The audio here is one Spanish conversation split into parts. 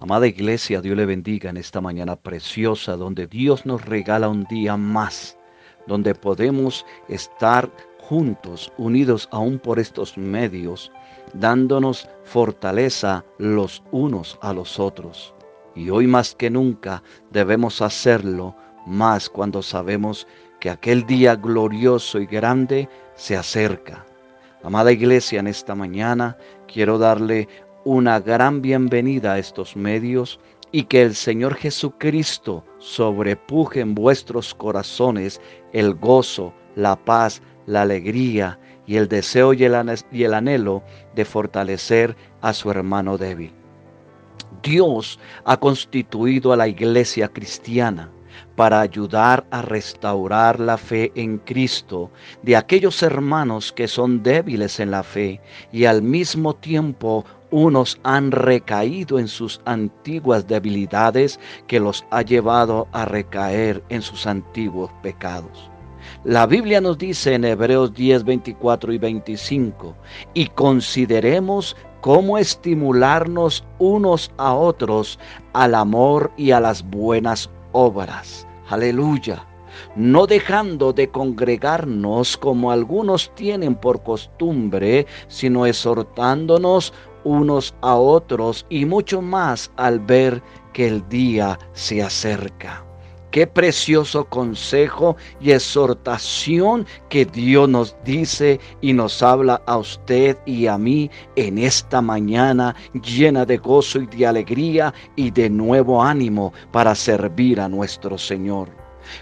Amada Iglesia, Dios le bendiga en esta mañana preciosa donde Dios nos regala un día más, donde podemos estar juntos, unidos aún por estos medios, dándonos fortaleza los unos a los otros. Y hoy más que nunca debemos hacerlo más cuando sabemos que aquel día glorioso y grande se acerca. Amada iglesia, en esta mañana quiero darle una gran bienvenida a estos medios y que el Señor Jesucristo sobrepuje en vuestros corazones el gozo, la paz, la alegría y el deseo y el, anhelo de fortalecer a su hermano débil. Dios ha constituido a la iglesia cristiana para ayudar a restaurar la fe en Cristo de aquellos hermanos que son débiles en la fe y al mismo tiempo unos han recaído en sus antiguas debilidades que los ha llevado a recaer en sus antiguos pecados. La Biblia nos dice en Hebreos 10, 24 y 25, y consideremos cómo estimularnos unos a otros al amor y a las buenas obras. Aleluya. No dejando de congregarnos como algunos tienen por costumbre, sino exhortándonos unos a otros y mucho más al ver que el día se acerca. Qué precioso consejo y exhortación que Dios nos dice y nos habla a usted y a mí en esta mañana llena de gozo y de alegría y de nuevo ánimo para servir a nuestro Señor.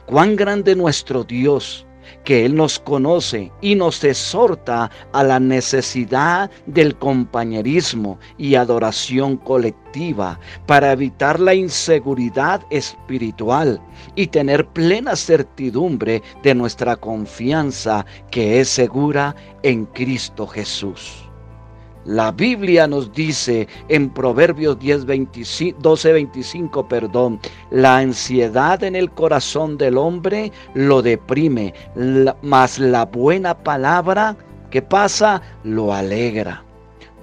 Cuán grande nuestro Dios que Él nos conoce y nos exhorta a la necesidad del compañerismo y adoración colectiva para evitar la inseguridad espiritual y tener plena certidumbre de nuestra confianza que es segura en Cristo Jesús. La Biblia nos dice en Proverbios 10, 12, 25, perdón, la ansiedad en el corazón del hombre lo deprime, mas la buena palabra que pasa lo alegra.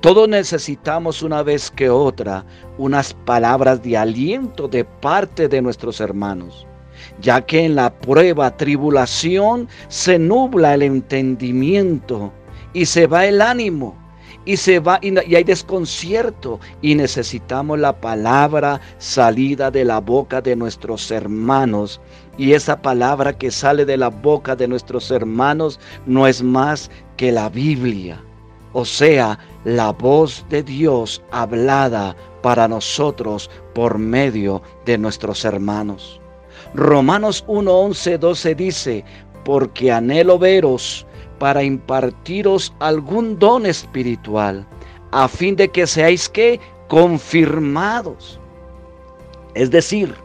Todos necesitamos una vez que otra unas palabras de aliento de parte de nuestros hermanos, ya que en la prueba, tribulación, se nubla el entendimiento y se va el ánimo y se va y, hay desconcierto y necesitamos la palabra salida de la boca de nuestros hermanos y esa palabra que sale de la boca de nuestros hermanos no es más que la Biblia, o sea, la voz de Dios hablada para nosotros por medio de nuestros hermanos. Romanos 1, 11, 12 dice, porque anhelo veros para impartiros algún don espiritual, a fin de que seáis confirmados. Es decir,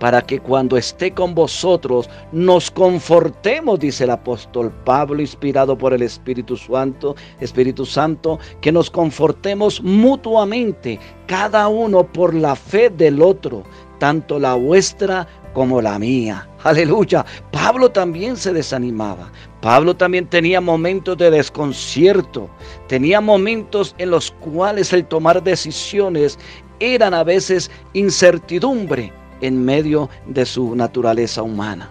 para que cuando esté con vosotros nos confortemos, dice el apóstol Pablo, inspirado por el Espíritu Santo, Espíritu Santo, que nos confortemos mutuamente, cada uno por la fe del otro, tanto la vuestra como la mía. Aleluya. Pablo también se desanimaba. Pablo también tenía momentos de desconcierto. Tenía momentos en los cuales el tomar decisiones eran a veces incertidumbre en medio de su naturaleza humana.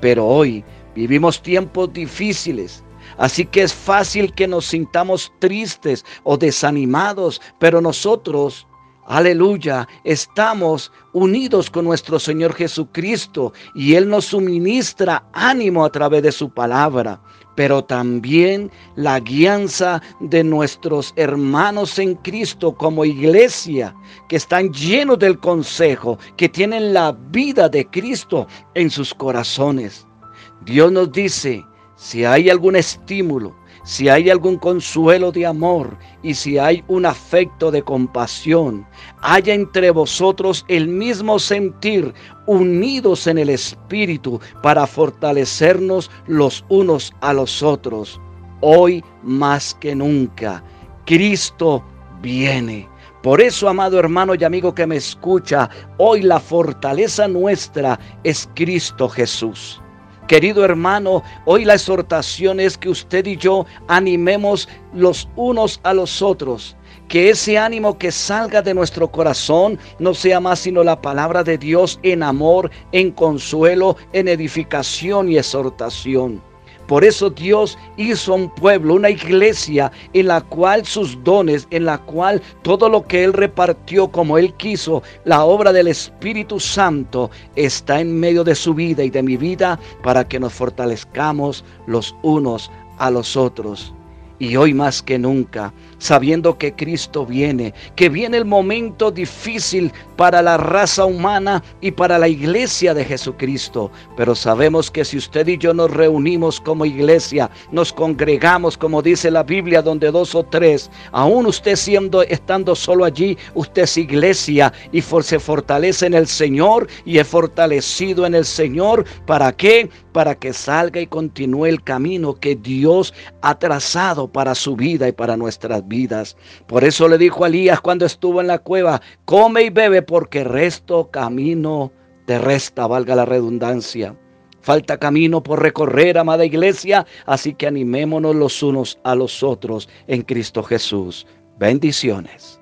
Pero hoy vivimos tiempos difíciles. Así que es fácil que nos sintamos tristes o desanimados, pero nosotros Aleluya, estamos unidos con nuestro Señor Jesucristo y Él nos suministra ánimo a través de su palabra, pero también la guianza de nuestros hermanos en Cristo como iglesia, que están llenos del consejo, que tienen la vida de Cristo en sus corazones. Dios nos dice, si hay algún estímulo, si hay algún consuelo de amor y si hay un afecto de compasión, haya entre vosotros el mismo sentir, unidos en el Espíritu para fortalecernos los unos a los otros. Hoy más que nunca, Cristo viene. Por eso, amado hermano y amigo que me escucha, hoy la fortaleza nuestra es Cristo Jesús. Querido hermano, hoy la exhortación es que usted y yo animemos los unos a los otros. Que ese ánimo que salga de nuestro corazón no sea más sino la palabra de Dios en amor, en consuelo, en edificación y exhortación. Por eso Dios hizo un pueblo, una iglesia en la cual sus dones, en la cual todo lo que Él repartió como Él quiso, la obra del Espíritu Santo está en medio de su vida y de mi vida para que nos fortalezcamos los unos a los otros. Y hoy más que nunca, sabiendo que Cristo viene, que viene el momento difícil para la raza humana y para la iglesia de Jesucristo. Pero sabemos que si usted y yo nos reunimos como iglesia, nos congregamos, como dice la Biblia, donde dos o tres, aún usted siendo, estando solo allí, usted es iglesia y se fortalece en el Señor y es fortalecido en el Señor. ¿Para qué? Para que salga y continúe el camino que Dios ha trazado para su vida y para nuestras vidas. Por eso le dijo a Elías cuando estuvo en la cueva, come y bebe porque resto camino te resta, valga la redundancia. Falta camino por recorrer, amada iglesia, así que animémonos los unos a los otros en Cristo Jesús. Bendiciones.